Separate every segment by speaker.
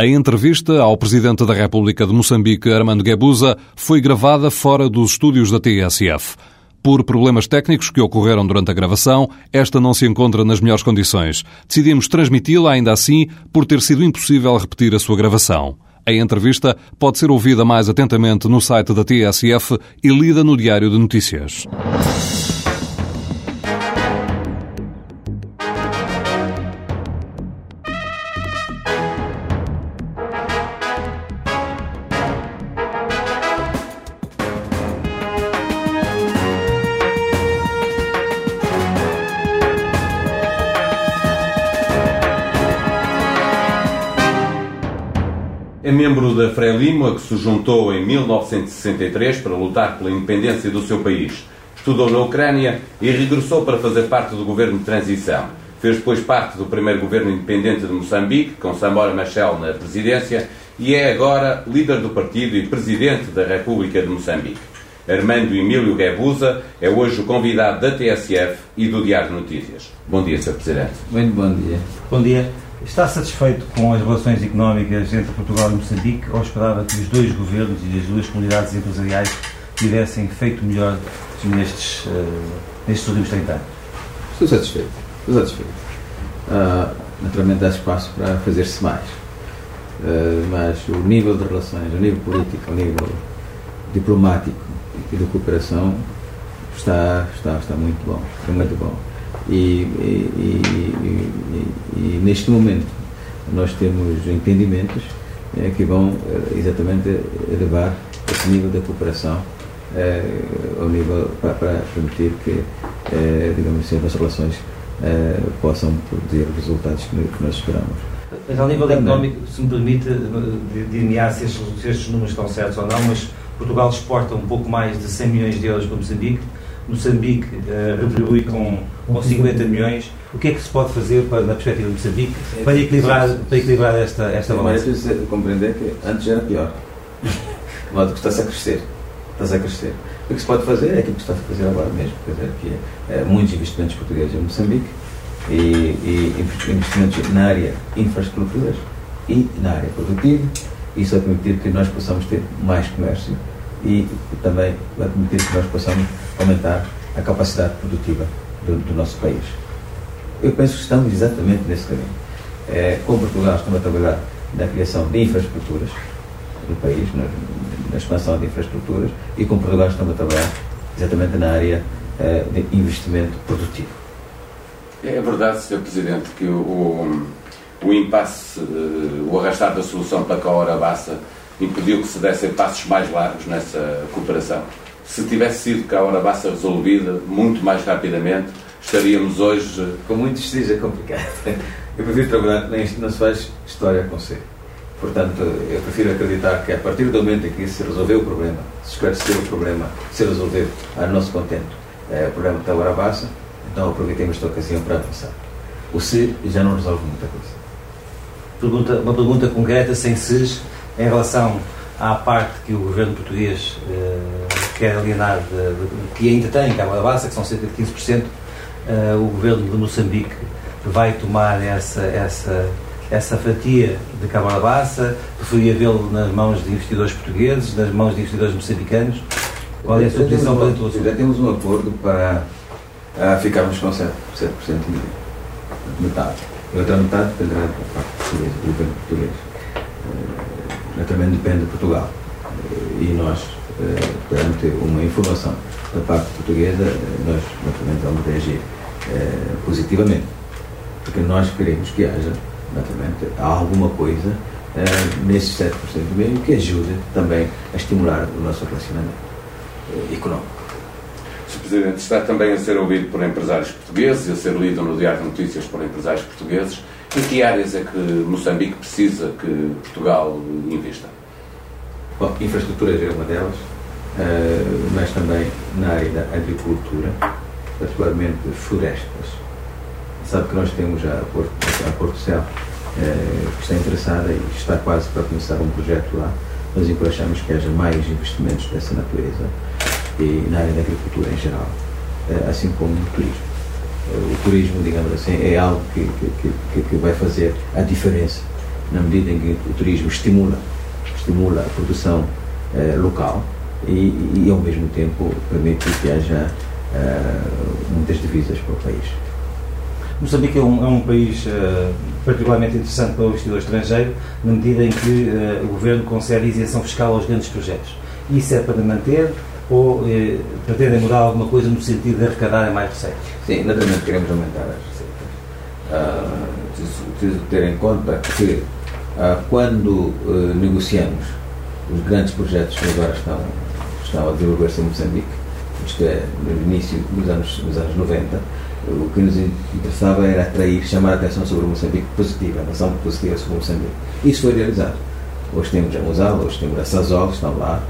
Speaker 1: A entrevista ao Presidente da República de Moçambique, Armando Guebuza, foi gravada fora dos estúdios da TSF. Por problemas técnicos que ocorreram durante a gravação, esta não se encontra nas melhores condições. Decidimos transmiti-la ainda assim por ter sido impossível repetir a sua gravação. A entrevista pode ser ouvida mais atentamente no site da TSF e lida no Diário de Notícias.
Speaker 2: Membro da Frelimo, que se juntou em 1963 para lutar pela independência do seu país. Estudou na Ucrânia e regressou para fazer parte do governo de transição. Fez depois parte do primeiro governo independente de Moçambique, com Samora Machel na presidência, e é agora líder do partido e presidente da República de Moçambique. Armando Emílio Guebuza é hoje o convidado da TSF e do Diário de Notícias. Bom dia, Sr. Presidente.
Speaker 3: Muito bom dia.
Speaker 4: Bom dia. Está satisfeito com as relações económicas entre Portugal e Moçambique ou esperava que os dois governos e as duas comunidades empresariais tivessem feito melhor nestes, uh, nestes últimos 30 anos?
Speaker 3: Estou satisfeito. Estou satisfeito. Uh, naturalmente há espaço para fazer-se mais. Uh, mas o nível de relações, o nível político, o nível diplomático e de cooperação está, está, está muito bom. Está muito bom. E, e, e, e, neste momento nós temos entendimentos é, que vão eh, exatamente elevar esse nível de cooperação é, ao nível para, para permitir que, digamos assim, as relações possam produzir os resultados que, que nós esperamos.
Speaker 4: Mas ao nível Também. económico, se me permite delinear se estes, se estes números estão certos ou não, mas Portugal exporta um pouco mais de 100 milhões de euros para Moçambique, Moçambique uh, retribui com, com 50 milhões. O que é que se pode fazer, para, na perspectiva de Moçambique, para equilibrar, para equilibrar esta, esta balança?
Speaker 3: Mas é compreender que antes era pior. De modo que está-se a crescer. Está-se a crescer. O que se pode fazer é aquilo que está a fazer agora mesmo, quer dizer, que é, é muitos investimentos portugueses em Moçambique e, e investimentos na área infraestruturas e na área produtiva. Isso vai permitir que nós possamos ter mais comércio e também vai permitir que nós possamos aumentar a capacidade produtiva do, do nosso país. Eu penso que estamos exatamente nesse caminho. É, com Portugal estamos a trabalhar na criação de infraestruturas do país, na, na expansão de infraestruturas, e com Portugal estamos a trabalhar exatamente na área é, de investimento produtivo.
Speaker 2: É verdade, Sr. Presidente, que o, o impasse, eh, o arrastar da solução para a hora basta impediu que se dessem passos mais largos nessa cooperação. Se tivesse sido cá a hora basta resolvida muito mais rapidamente, estaríamos hoje.
Speaker 3: Com muitos X é complicado. Eu prefiro trabalhar, nem, não se faz história com C. Portanto, eu prefiro acreditar que a partir do momento em que se resolveu o problema, se esclareceu o problema, se resolveu a nosso contento é, o problema da hora basta, então aproveitemos esta ocasião para avançar. O C já não resolve muita coisa.
Speaker 4: Pergunta, uma pergunta concreta, sem SES, em relação à parte que o governo português uh, quer alienar, de, de, que ainda tem Câmara Bassa, que são cerca de 15%, uh, eh, o governo de Moçambique vai tomar essa, essa, essa fatia de Câmara Bassa, preferia vê-lo nas mãos de investidores portugueses, nas mãos de investidores moçambicanos. Qual é a sua posição para
Speaker 3: o Já temos um acordo para uh, ficarmos com 7%, 7 de metade. A outra metade dependerá da parte portuguesa, do governo português também depende de Portugal. E nós, eh, perante uma informação da parte portuguesa, eh, nós naturalmente vamos reagir eh, positivamente. Porque nós queremos que haja, naturalmente, alguma coisa nesses 7% do meio que ajude também a estimular o nosso relacionamento económico.
Speaker 2: Sr. Presidente, está também a ser ouvido por empresários portugueses e a ser lido no Diário de Notícias por empresários portugueses em que áreas é que Moçambique precisa que Portugal invista?
Speaker 3: Bom, infraestruturas é uma delas, uh, mas também na área da agricultura, particularmente florestas. Sabe que nós temos a Porto, a Porto Céu, uh, que está interessada e está quase para começar um projeto lá. Nós encorajamos que haja mais investimentos dessa natureza e na área da agricultura em geral, uh, assim como no turismo o turismo, digamos assim, é algo que, que, que, que vai fazer a diferença na medida em que o turismo estimula, estimula a produção eh, local e, e, ao mesmo tempo, permite que haja eh, muitas divisas para o país.
Speaker 4: Moçambique é um, é um país uh, particularmente interessante para o investidor estrangeiro, na medida em que uh, o governo concede isenção fiscal aos grandes projetos. Isso é para manter ou uh, pretendem mudar alguma coisa no sentido de arrecadar mais receitas?
Speaker 3: Sim, naturalmente queremos aumentar as receitas. Uh, preciso, preciso, ter em conta que uh, quando negociamos os grandes projetos que agora estão, estão a desenvolver-se em Moçambique, isto é, no início dos anos, dos anos 90, o que nos interessava era atrair, chamar a atenção sobre o Moçambique positiva, a ação positiva sobre o Moçambique. Isso foi realizado. Hoje temos a Mosal, hoje temos a Sazol, estão lá,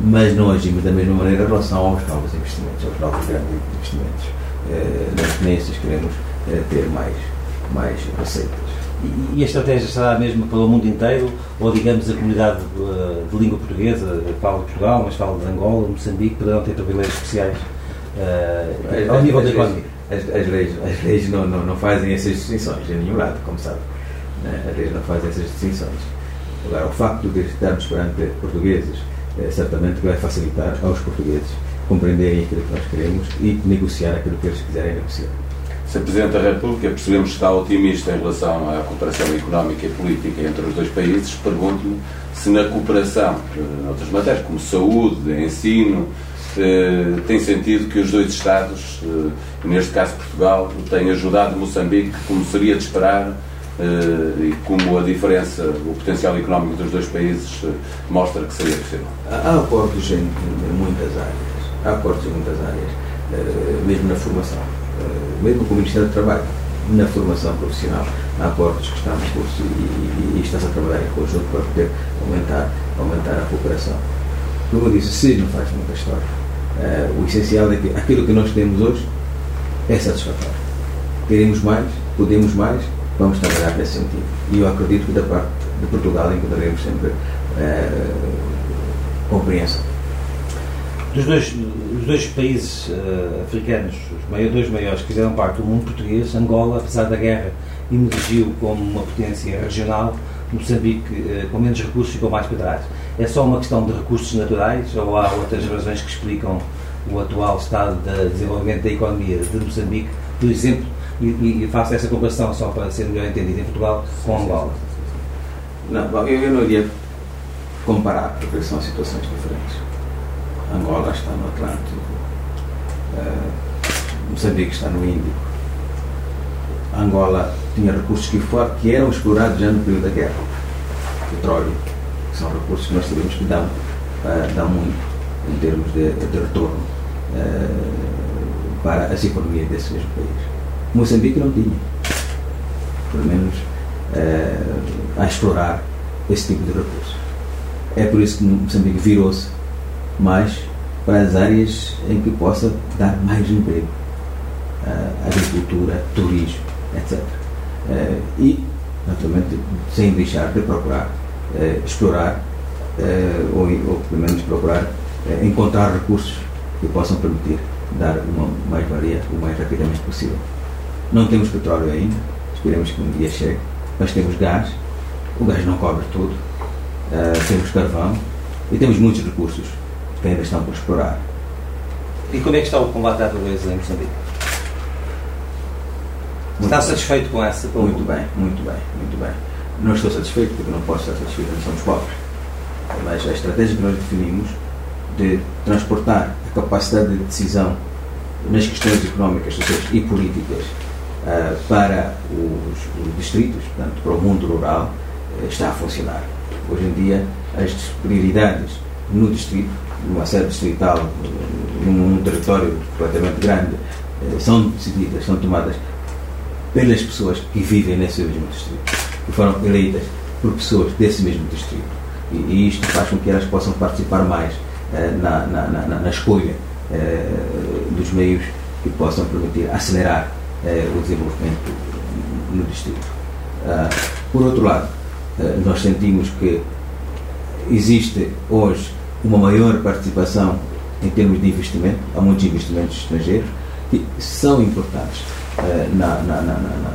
Speaker 3: mas não agimos da mesma maneira em relação aos novos investimentos, aos novos grandes investimentos. Eh, nas tendências queremos eh, ter mais, mais receitas.
Speaker 4: E a estratégia será a mesma para o mundo inteiro? Ou, digamos, a comunidade de, eh, de língua portuguesa, fala de Portugal, mas fala de Angola, Moçambique, poderão ter privilégios especiais uh, ao nível da economia?
Speaker 3: as, as, leis, as leis não, não, não fazem essas distinções em nenhum lado, como sabe. Né? As leis não fazem essas distinções. Agora, o facto de estarmos perante portugueses certamente vai facilitar aos portugueses compreenderem aquilo que nós queremos e negociar aquilo que eles quiserem negociar.
Speaker 2: Sr. Presidente da República, percebemos que está otimista em relação à cooperação económica e política entre os dois países. Pergunto-lhe se na cooperação, em outras matérias, como saúde, ensino, eh, tem sentido que os dois Estados, eh, neste caso Portugal, têm ajudado Moçambique, como seria de esperar, eh, e como a diferença, o potencial económico dos dois países mostra que seria possível.
Speaker 3: Há acordos em, muitas áreas, há acordos em muitas áreas, mesmo na formação, mesmo com o Ministério do Trabalho, na formação profissional, há acordos que estão em curso e, e, e está-se a trabalhar em conjunto para poder aumentar, aumentar a cooperação. Como eu disse, se não faz muita história o essencial é que aquilo que nós temos hoje é satisfatório. Queremos mais, podemos mais, vamos trabalhar nesse sentido. E eu acredito que da parte de Portugal encontraremos sempre uh, compreensão.
Speaker 4: Dos dois, os dois países uh, africanos, os maiores, dois maiores que fizeram parte do mundo português, Angola, apesar da guerra, emergiu como uma potência regional, Moçambique, uh, com menos recursos, ficou mais para trás. É só uma questão de recursos naturais ou há outras razões que explicam o atual estado de desenvolvimento da economia de Moçambique, por exemplo, e, e faço essa comparação só para ser melhor entendido em Portugal com Angola?
Speaker 3: Não, eu não iria comparar, porque são situações diferentes. Angola está no Atlântico, uh, Moçambique está no Índico. Angola tinha recursos que, for, que eram explorados já no período da guerra. Petróleo, que são recursos que nós sabemos que dão, uh, dão muito em termos de, de retorno uh, para as economias desse mesmo país. Moçambique não tinha, pelo menos uh, a explorar esse tipo de recursos. É por isso que Moçambique virou-se mais para as áreas em que possa dar mais emprego. Uh, agricultura, turismo, etc. Uh, e, naturalmente, sem deixar de procurar eh, explorar eh, ou, ou, pelo menos procurar eh, encontrar recursos que possam permitir dar uma mais-valia o mais rapidamente possível. Não temos petróleo ainda, esperemos que um dia chegue, mas temos gás, o gás não cobre tudo, temos carvão e temos muitos recursos que ainda estão por explorar.
Speaker 4: E como é que está o combate à pobreza em Moçambique? Está satisfeito com essa?
Speaker 3: Muito bem, muito bem, muito bem. Não estou satisfeito porque não posso estar satisfeito, nós somos pobres. Mas a estratégia que nós definimos de transportar a capacidade de decisão nas questões económicas, sociais e políticas uh, para os, os, distritos, portanto, para o mundo rural, uh, está a funcionar. Hoje em dia, as prioridades no distrito, numa sede distrital, num, num território completamente grande, uh, são decididas, são tomadas pelas pessoas que vivem nesse mesmo distrito que foram eleitas por pessoas desse mesmo distrito. E, e isto faz com que elas possam participar mais na, na, na, na, escolha dos meios que possam permitir acelerar uh, o desenvolvimento no distrito. por outro lado, nós sentimos que existe hoje uma maior participação em termos de investimento, há muitos investimentos estrangeiros que são importantes na, na, na, na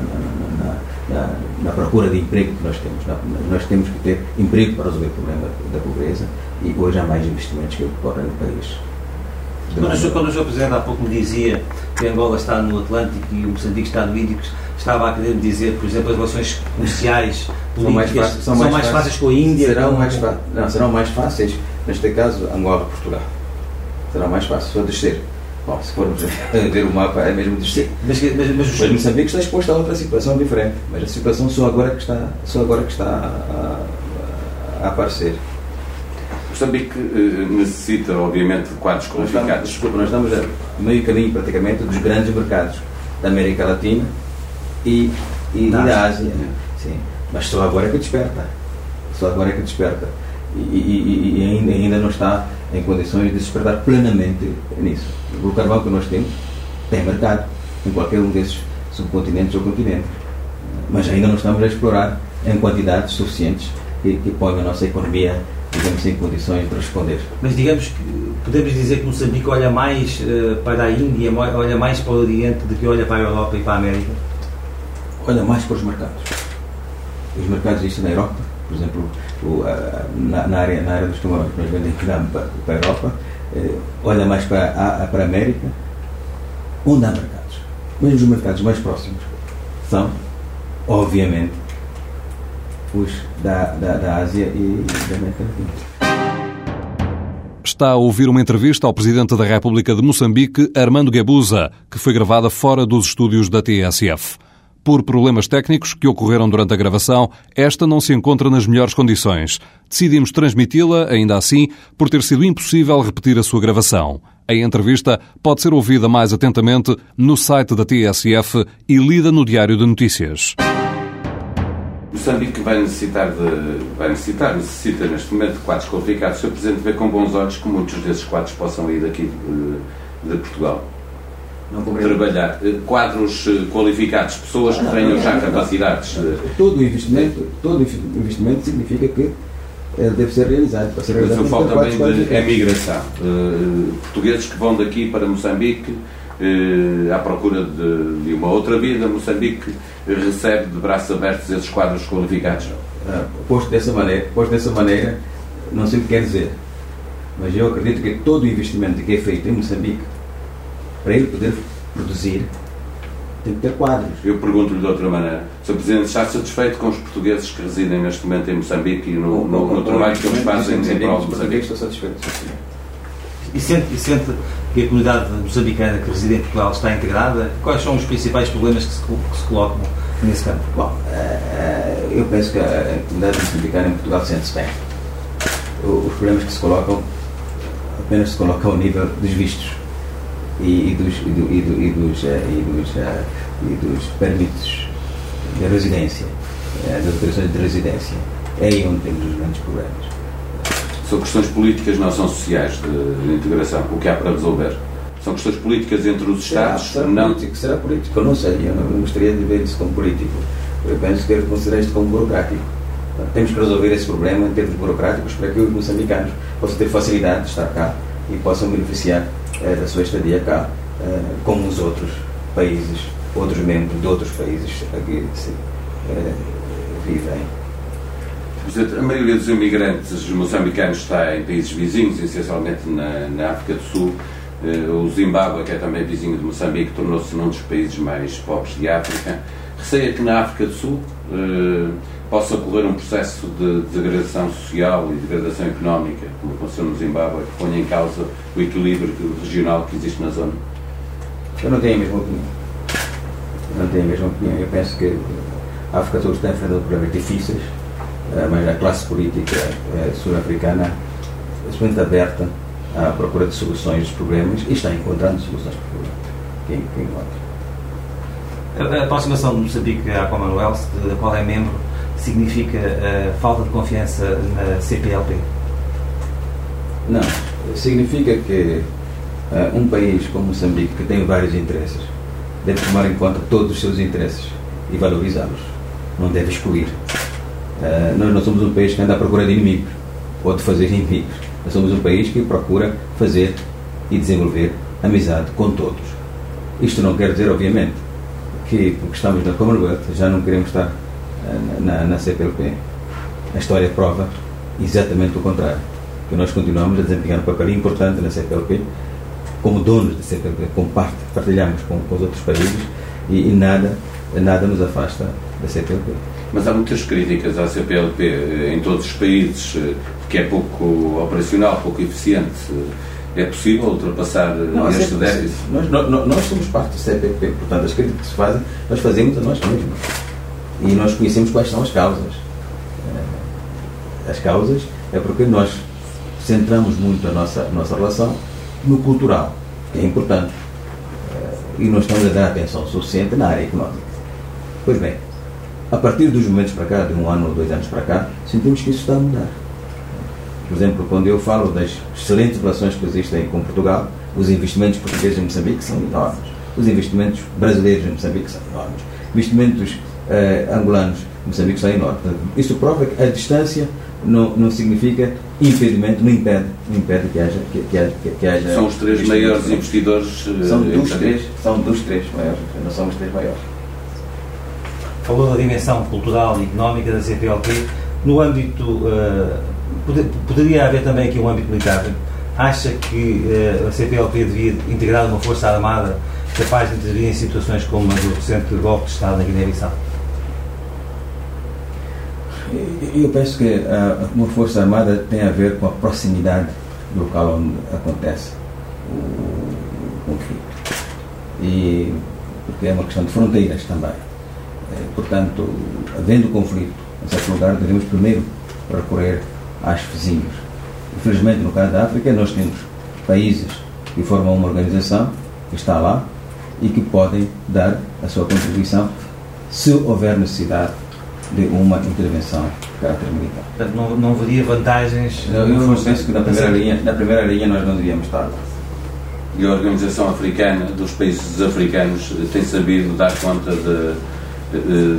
Speaker 3: na, procura de emprego que nós temos. Nós temos que ter emprego para resolver o problema da pobreza e hoje há mais investimentos que ocorrem no país.
Speaker 4: Quando o, senhor, quando o Sr. Presidente há pouco me dizia que Angola está no Atlântico e o Moçambique está no Índico, estava a querer dizer, por exemplo, as relações comerciais,
Speaker 3: são mais, fáceis,
Speaker 4: são mais, fáceis, fáceis com a Índia?
Speaker 3: Serão mais, não, serão mais fáceis, neste caso, Angola e Portugal. Será mais fácil, só descer. Bom, se formos ver o mapa, é mesmo descer. Mas, mas, mas, mas Moçambique está exposto a outra situação diferente. Mas a situação só agora que está, só agora que está a, a aparecer.
Speaker 2: Moçambique eh, necessita, obviamente, de quadros qualificados. Nós estamos,
Speaker 3: desculpa, nós estamos a meio caminho, praticamente, dos grandes mercados da América Latina e, e da, da Ásia. Ásia. Sim. Mas só agora é que desperta. Só agora é que desperta. E, e, e ainda, ainda não está em condições de despertar plenamente nisso. O carvão que nós temos tem mercado em qualquer um desses subcontinentes ou continentes. Mas ainda não estamos a explorar em quantidades suficientes que, que ponham a nossa economia digamos, em condições de responder.
Speaker 4: Mas digamos que podemos dizer que Moçambique olha mais uh, para a Índia, olha mais para o Oriente do que olha para a Europa e para a América?
Speaker 3: Olha mais para os mercados. Os mercados existem na Europa, por exemplo, o, na, na, área, na área dos que nós vendemos para, para a Europa, uh, olha mais para a, para a América, onde há mercados. Mas os mercados mais próximos são, obviamente, os da, da, da Ásia e da América Latina.
Speaker 1: Está a ouvir uma entrevista ao Presidente da República de Moçambique, Armando Guebuza, que foi gravada fora dos estúdios da TSF. Por problemas técnicos que ocorreram durante a gravação, esta não se encontra nas melhores condições. Decidimos transmiti-la, ainda assim, por ter sido impossível repetir a sua gravação. A entrevista pode ser ouvida mais atentamente no site da TSF e lida no Diário de Notícias.
Speaker 2: Moçambique vai necessitar de. vai necessitar, necessita neste momento de quadros qualificados. O Sr. Presidente vê com bons olhos que muitos desses quadros possam ir daqui de, de Portugal. Não trabalhar. Eh, quadros eh, qualificados, pessoas que tenham já capacidades. De...
Speaker 3: Todo investimento, todo investimento significa que ele deve ser realizado. Para ser realizado
Speaker 2: Mas eu falo também de emigração. Uh, portugueses que vão daqui para Moçambique uh, à procura de, de, uma outra vida. Moçambique recebe de braços abertos esses quadros qualificados.
Speaker 3: Uh, posto, dessa maneira, posto dessa maneira, não sei o que quer dizer. Mas eu acredito que todo o investimento que é feito em Moçambique, para ele poder produzir, tem que ter quadros.
Speaker 2: Eu pergunto-lhe de outra maneira. Sr. Presidente, está satisfeito com os portugueses que residem neste momento em Moçambique e no, no, no trabalho que eles fazem em prol de Moçambique?
Speaker 3: Estou satisfeito,
Speaker 4: E sente, e sente que a comunidade moçambicana que reside em Portugal está integrada? Quais são os principais problemas que se, que se colocam nesse campo?
Speaker 3: Bom, uh, eu penso que a comunidade moçambicana em Portugal sente-se bem. Os problemas que se colocam apenas se colocam ao nível dos vistos e, e dos, e, do, e, do, e dos, uh, e dos, e dos de residência, das autorizações de residência. É aí onde temos os grandes problemas
Speaker 2: são questões políticas, não são sociais de, de integração. O que há para resolver? São questões políticas entre os Estados?
Speaker 3: Será, será não... político, será político. Eu não sei, eu não gostaria de ver isso como político. Eu penso que devo considerar isto como burocrático. Temos que resolver esse problema em termos burocráticos para que os moçambicanos possam ter facilidade de estar cá e possam beneficiar eh, da sua estadia cá, eh, como os outros países, outros membros de outros países aqui se, eh, vivem.
Speaker 2: A maioria dos imigrantes moçambicanos está em países vizinhos, essencialmente na, na África do Sul. Uh, o Zimbábue, que é também vizinho de Moçambique, tornou-se um dos países mais pobres de África. Receia que na África do Sul uh, possa ocorrer um processo de degradação social e degradação económica, como aconteceu no Zimbábue, que ponha em causa o equilíbrio regional que existe na zona?
Speaker 3: Eu não tenho a mesma opinião. Eu não tenho a mesma opinião. Eu penso que a África do Sul está enfrentando problemas difíceis eh, mas a classe política eh, sul-africana é extremamente aberta à procura de soluções dos problemas e está encontrando soluções para o problema. Quem, quem
Speaker 4: encontra. A aproximação de Moçambique à Commonwealth, da qual é membro, significa a falta de confiança na CPLP?
Speaker 3: Não. Significa que uh, um país como Moçambique, que tem vários interesses, deve tomar em conta todos os seus interesses e valorizá-los. Não deve excluir. Uh, nós não somos um país que anda à procura de inimigos ou de fazer inimigos. Nós somos um país que procura fazer e desenvolver amizade com todos. Isto não quer dizer, obviamente, que, porque estamos na Commonwealth, já não queremos estar na, na CPLP. A história prova exatamente o contrário. Que nós continuamos a desempenhar um papel importante na CPLP, como donos da CPLP, como parte, partilhamos com, com os outros países e, e, nada, nada nos afasta da CPLP.
Speaker 2: Mas há muitas críticas à CPLP eh, em todos os países, eh, que é pouco operacional, pouco eficiente. É possível ultrapassar eh, não, este é déficit?
Speaker 3: Nós, nós, nós, somos parte do CPLP, portanto, as críticas que se fazem, nós fazemos a nós mesmos. E nós conhecemos quais são as causas. As causas é porque nós centramos muito a nossa, a nossa relação no cultural, que é importante. E não estamos a dar atenção suficiente na área económica. Pois bem, a partir dos momentos para cá, de um ano ou dois anos para cá, sentimos que isso está a mudar. Por exemplo, quando eu falo das excelentes relações que existem com Portugal, os investimentos portugueses em Moçambique são enormes. Os investimentos brasileiros em Moçambique são enormes. Investimentos uh, angolanos em Moçambique são enormes. Isso prova que a distância não, não significa impedimento, não impede, não impede que haja. Que, que haja, que haja
Speaker 2: são os três maiores investidores.
Speaker 3: Eh, são dos três, são dos três maiores, não são os três maiores.
Speaker 4: Falou da dimensão cultural e económica da CPLP. No âmbito. Uh, poderia haver também aqui um âmbito militar. Acha que uh, a CPLP devia integrar uma força armada capaz de intervir em situações como a do recente golpe de Estado na Guiné-Bissau?
Speaker 3: Eu penso que uh, uma força armada tem a ver com a proximidade do local onde acontece o conflito. E porque é uma questão de fronteiras também. Portanto, havendo conflito em certo lugar, devemos primeiro recorrer às vizinhos. Infelizmente, no caso da África, nós temos países que formam uma organização que está lá e que podem dar a sua contribuição se houver necessidade de uma intervenção de caráter militar.
Speaker 4: Portanto, não, não haveria vantagens?
Speaker 3: Eu, eu penso que na primeira, linha, na primeira linha nós não devíamos estar.
Speaker 2: E a Organização Africana, dos países africanos, tem sabido dar conta de,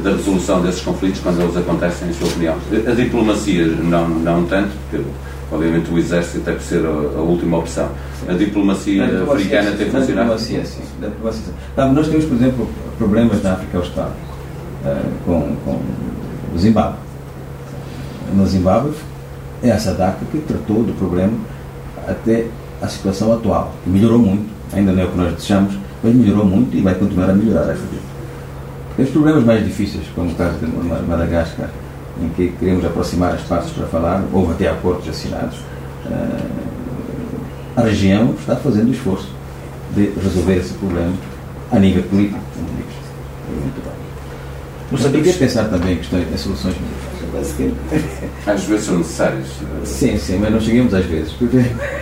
Speaker 2: da resolução desses conflitos quando eles acontecem, em sua opinião? A diplomacia, não, não tanto, porque obviamente o exército deve ser a, a última opção. A diplomacia, a africana tem funcionado?
Speaker 3: Diplomacia, sim. Diplomacia. nós temos, por exemplo, problemas na África Austral, uh, com, com o Zimbábue. No Zimbábue, é a SADAC que tratou do problema até a situação atual, que melhorou muito, ainda não é o que nós desejamos, mas melhorou muito e vai continuar a melhorar. Tem os problemas mais difíceis, como o caso de Madagascar, em que queremos aproximar as partes para falar, houve até acordos assinados. Eh, a região está fazendo o esforço de resolver esse problema a nível político, como diz. Muito bem. Moçambique é pensar também em questões, em soluções
Speaker 2: Às vezes são necessárias.
Speaker 3: Sim, sim, mas não chegamos às vezes.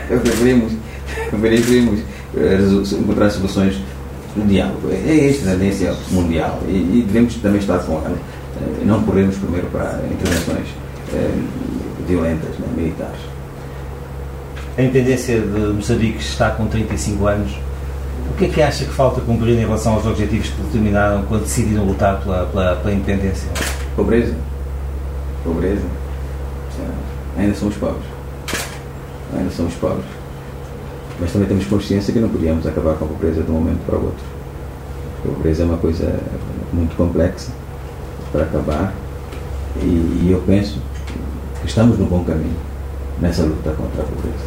Speaker 3: Preferimos, preferimos eh, encontrar soluções no diálogo. É esta a tendência mundial e, e devemos também estar com ela. Eh, não corremos primeiro para intervenções eh, violentas, né, militares.
Speaker 4: A intendência de Moçambique está com 35 anos. O que é que acha que falta cumprir em relação aos objetivos que determinaram quando decidiram lutar pela, pela, pela independência?
Speaker 3: Pobreza. Pobreza. Ainda somos pobres. Ainda somos pobres. Mas também temos consciência que não podíamos acabar com a pobreza de um momento para o outro. A pobreza é uma coisa muito complexa para acabar. E, e, eu penso que estamos no bom caminho nessa luta contra a pobreza.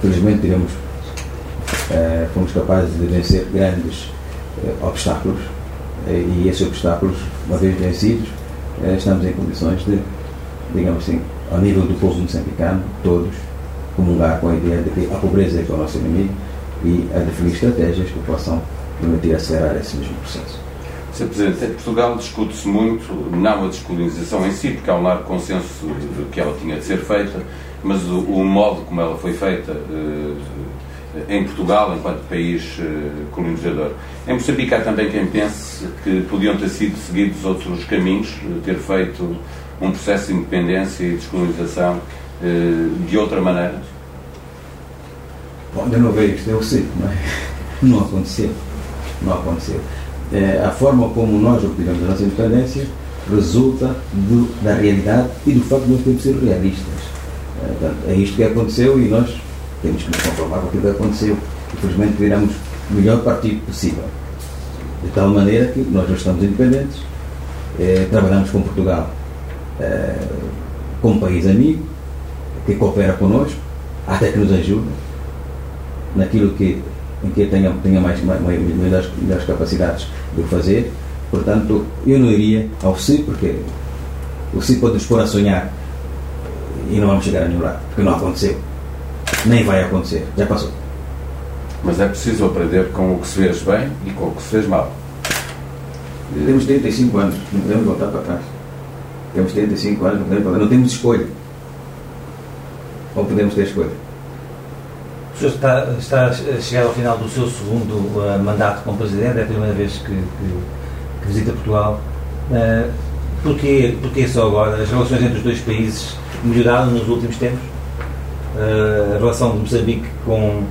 Speaker 3: Felizmente tivemos, eh, fomos capazes de vencer grandes eh, obstáculos e esses obstáculos, uma vez vencidos, eh, estamos em condições de, digamos assim, ao nível do povo moçambicano, todos, comungar com a ideia de que a pobreza é, é o nosso inimigo e a definir estratégias que possam permitir acelerar esse mesmo processo.
Speaker 2: Sr. Presidente, em Portugal discute-se muito, não a descolonização em si, porque há um largo consenso de que ela tinha de ser feita, mas o, o modo como ela foi feita uh, em Portugal, enquanto país uh, colonizador. Em Moçambique há também quem pense que podiam ter sido seguidos outros caminhos, ter feito um processo de independência e descolonização de outra maneira.
Speaker 3: Bom, não vejo isto, eu sei, não, é? não aconteceu. Não aconteceu é, a forma como nós obtivemos a nossa independência resulta do, da realidade e do facto de nós termos ser realistas. É, portanto, é isto que aconteceu e nós temos que nos conformar com aquilo que aconteceu. Infelizmente, viramos o melhor partido possível. De tal maneira que nós já estamos independentes, eh, trabalhamos com Portugal eh, como país amigo, que coopera connosco, até que nos ajuda naquilo que, em que tenha, tenha mais, mais, melhores, melhores capacidades de fazer. Portanto, eu não iria ao CI, porque o CI pode nos pôr a sonhar e não vamos chegar a nenhum lado, porque não aconteceu. Nem vai acontecer, já passou.
Speaker 2: Mas é preciso aprender com o que se fez bem e com o que se fez mal.
Speaker 3: Temos 35 anos, não podemos voltar para trás. Temos 35 anos, não podemos voltar. Não temos escolha. Ou podemos ter escolha.
Speaker 4: O senhor está, está a chegar ao final do seu segundo uh, mandato como Presidente, é a primeira vez que, que, que visita Portugal. Uh, porquê, porquê só agora? As relações entre os dois países melhoraram nos últimos tempos? Uh, a relação de Moçambique com,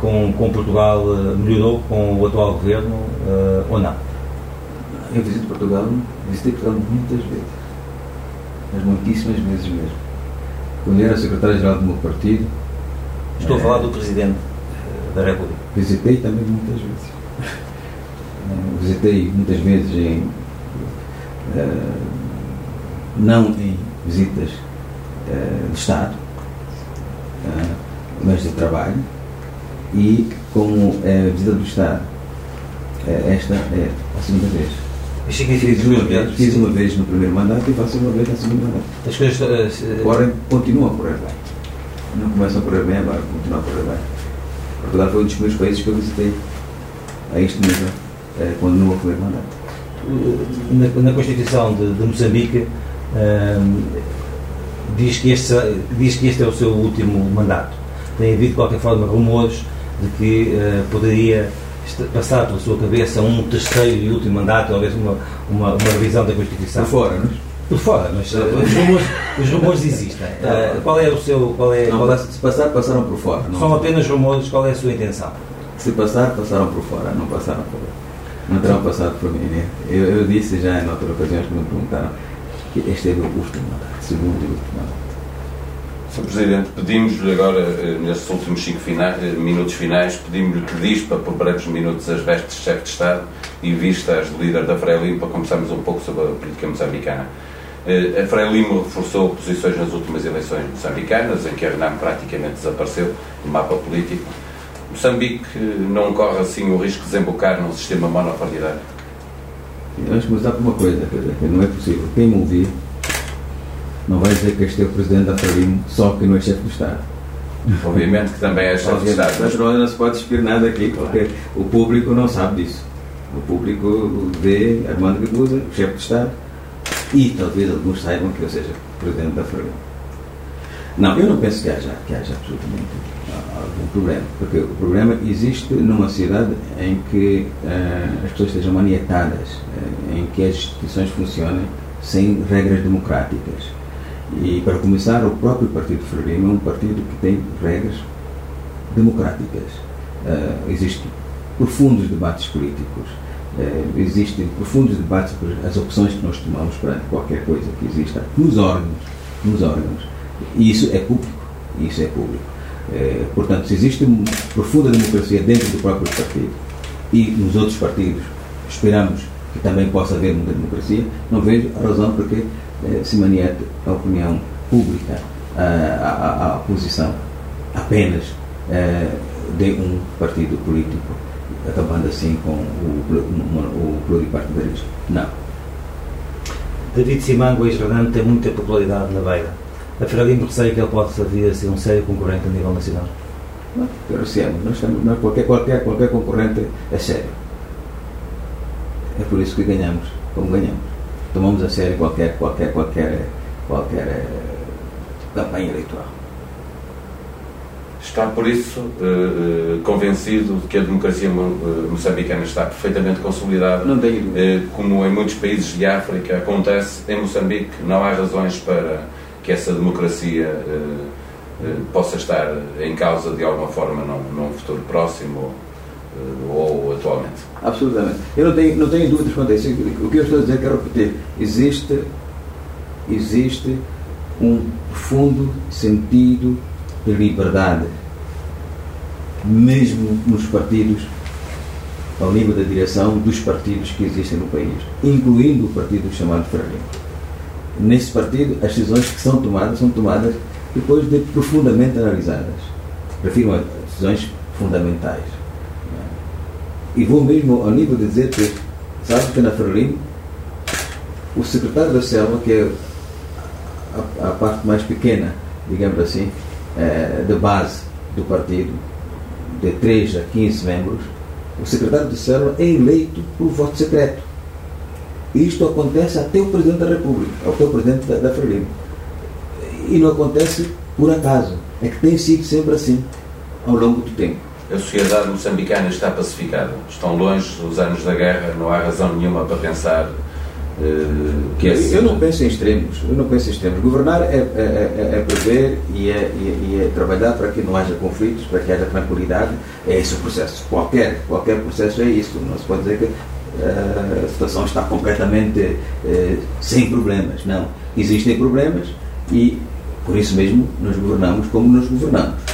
Speaker 4: com, com Portugal melhorou com o atual governo uh, ou não?
Speaker 3: Eu visito Portugal, visitei Portugal muitas vezes, mas muitíssimas vezes mesmo. Quando era secretário-geral do meu partido.
Speaker 4: Estou a falar do Presidente da República.
Speaker 3: Visitei também muitas vezes. visitei muitas vezes em. não em visitas de Estado, mas de trabalho e como é visita do Estado, esta é a segunda vez.
Speaker 4: Fiz
Speaker 3: uma, vez, fiz uma vez no primeiro mandato e faço uma vez na segunda mandato.
Speaker 4: As coisas.
Speaker 3: Agora continua a correr bem. Não começa a correr bem, agora continua a correr bem. Portugal foi um dos primeiros países que eu visitei a este nível, quando não o primeiro mandato.
Speaker 4: Na, na Constituição de, de Moçambique hum, diz, que este, diz que este é o seu último mandato. Tem havido, de qualquer forma, rumores de que uh, poderia passar pela sua cabeça um terceiro e último mandato, talvez uma, uma, uma revisão da Constituição.
Speaker 3: Por fora, não é?
Speaker 4: Por fora, mas uh, os, rumores, os rumores existem. Uh, qual é o seu. Qual é,
Speaker 3: não,
Speaker 4: qual é,
Speaker 3: se passar, passaram por fora.
Speaker 4: Não. São apenas rumores, qual é a sua intenção?
Speaker 3: Se passar, passaram por fora, não passaram por Não terão passado por mim. Né? Eu, eu disse já em outras ocasiões que me perguntaram que este é o último mandato, segundo e último mandato.
Speaker 2: Sr. Presidente, pedimos-lhe agora, nestes últimos cinco finais, minutos finais, pedimos-lhe que dispa por breves minutos as vestes de chefe de Estado e vistas de líder da Frelimo para conversarmos um pouco sobre a política moçambicana. A Frelimo reforçou posições nas últimas eleições moçambicanas, em que a RENAM praticamente desapareceu do mapa político. Moçambique não corre assim o risco de desembocar num sistema monopartidário?
Speaker 3: Eu acho que por uma coisa, não é possível. Quem me ouvir não vai dizer que este é o presidente da Frelimo, só que não é chefe do Estado.
Speaker 2: Obviamente que também é chefe do Estado.
Speaker 3: Mas não se pode despir nada aqui, porque o público não sabe disso. O público vê Armando Guebuza, o chefe do Estado, e talvez alguns saibam que eu seja presidente da Frelimo. Não, eu não penso que haja, que haja absolutamente algum problema, porque o problema existe numa cidade em que uh, as pessoas estejam manietadas, uh, em que as instituições funcionem sem regras democráticas. E, para começar, o próprio Partido Frelimo é um partido que tem regras democráticas. Uh, existem profundos debates políticos, uh, existem profundos debates sobre as opções que nós tomamos para qualquer coisa que exista nos órgãos, nos órgãos. E isso é público. Isso é público. Uh, portanto, se existe uma profunda democracia dentro do próprio partido e nos outros partidos, esperamos que também possa haver uma democracia, não vejo a razão porque eh, se maniete a opinião pública, a, a, a posição apenas eh, de um partido político, acabando assim com o, o, o pluripartidarismo. Não.
Speaker 4: David Simango, ex-Fernando, tem muita popularidade na Beira. A Frelimo receia que ele possa vir a ser um sério concorrente a nível nacional?
Speaker 3: Não, receamos. Nós estamos, nós, qualquer, qualquer, qualquer concorrente é sério. É por isso que ganhamos, como ganhamos. Tomamos a sério qualquer, qualquer, qualquer, qualquer campanha eleitoral.
Speaker 2: Está, por isso, uh, convencido de que a democracia moçambicana está perfeitamente consolidada.
Speaker 3: Não tenho
Speaker 2: uh, Como em muitos países de África acontece, em Moçambique não há razões para que essa democracia uh, possa estar em causa de alguma forma num, num futuro próximo ou atualmente.
Speaker 3: Absolutamente. Eu não tenho, não tenho dúvidas quanto a isso. O que eu estou a dizer, quero repetir. Existe, existe um profundo sentido de liberdade, mesmo nos partidos ao nível da direção dos partidos que existem no país, incluindo o partido chamado Frelimo. Nesse partido, as decisões que são tomadas são tomadas depois de profundamente analisadas. Refiro a decisões fundamentais. E vou mesmo ao nível de dizer que, sabe que na Frelimo, o secretário da Selva, que é a, a parte mais pequena, digamos assim, é, de base do partido, de 3 a 15 membros, o secretário de célula é eleito por voto secreto. Isto acontece até o Presidente da República, até o Presidente da, da. E não acontece por acaso. É que tem sido sempre assim, ao longo do tempo.
Speaker 2: A sociedade moçambicana está pacificada. Estão longe os anos da guerra, não há razão nenhuma para pensar
Speaker 3: uh, que é assim. Eu não penso em extremos. Eu não penso em extremos. Governar é, é, é, é prever e é, e é, trabalhar para que não haja conflitos, para que haja tranquilidade. É esse o processo. Qualquer, qualquer processo é isso. Não se pode dizer que uh, a situação está completamente uh, sem problemas. Não. Existem problemas e por isso mesmo nos governamos como nos governamos.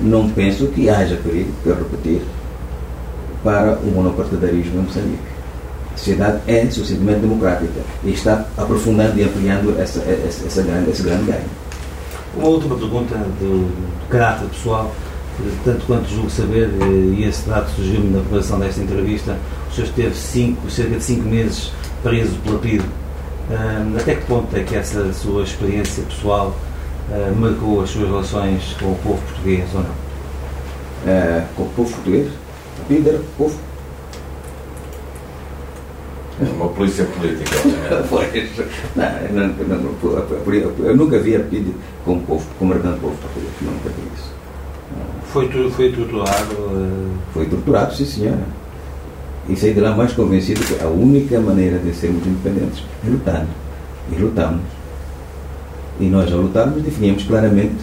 Speaker 3: Não penso que haja perigo, quero repetir, para o monopartidarismo em Moçambique. A sociedade é suficientemente democrática e está aprofundando e ampliando essa, essa, essa grande, esse grande ganho.
Speaker 4: Uma última pergunta do caráter pessoal, tanto quanto julgo saber, e esse dado surgiu-me na preparação desta entrevista, o senhor esteve cinco, cerca de 5 meses preso pela PIDE até que ponto é que essa sua experiência pessoal uh, marcou as suas relações com o povo português ou não?
Speaker 3: Uh, com o povo português? Líder, o povo.
Speaker 2: Uma polícia política,
Speaker 3: pois. Não, não, não, eu nunca vi a PID com o povo, com marcando povo português. Nunca vi isso.
Speaker 4: Foi, foi torturado? Uh...
Speaker 3: Foi torturado, sim, senhora e saí de lá mais convencido que a única maneira de sermos independentes é lutando. E lutamos. E nós, ao lutarmos, definíamos claramente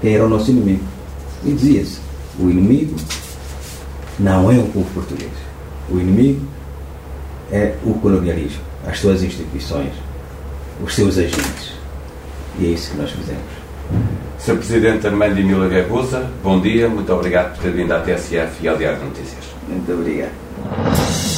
Speaker 3: quem era o nosso inimigo. E dizia-se: o inimigo não é o povo português. O inimigo é o colonialismo, as suas instituições, os seus agentes. E é isso que nós fizemos.
Speaker 2: Sr. Presidente Armando Mila Guerruza, bom dia, muito obrigado por ter vindo à TSF e ao Diário de Notícias.
Speaker 3: Muito obrigado.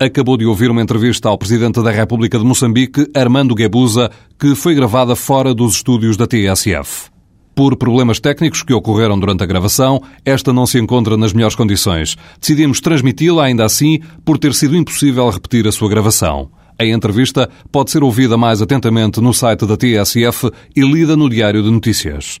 Speaker 1: Acabou de ouvir uma entrevista ao Presidente da República de Moçambique, Armando Guebuza, que foi gravada fora dos estúdios da TSF. Por problemas técnicos que ocorreram durante a gravação, esta não se encontra nas melhores condições. Decidimos transmiti-la ainda assim por ter sido impossível repetir a sua gravação. A entrevista pode ser ouvida mais atentamente no site da TSF e lida no Diário de Notícias.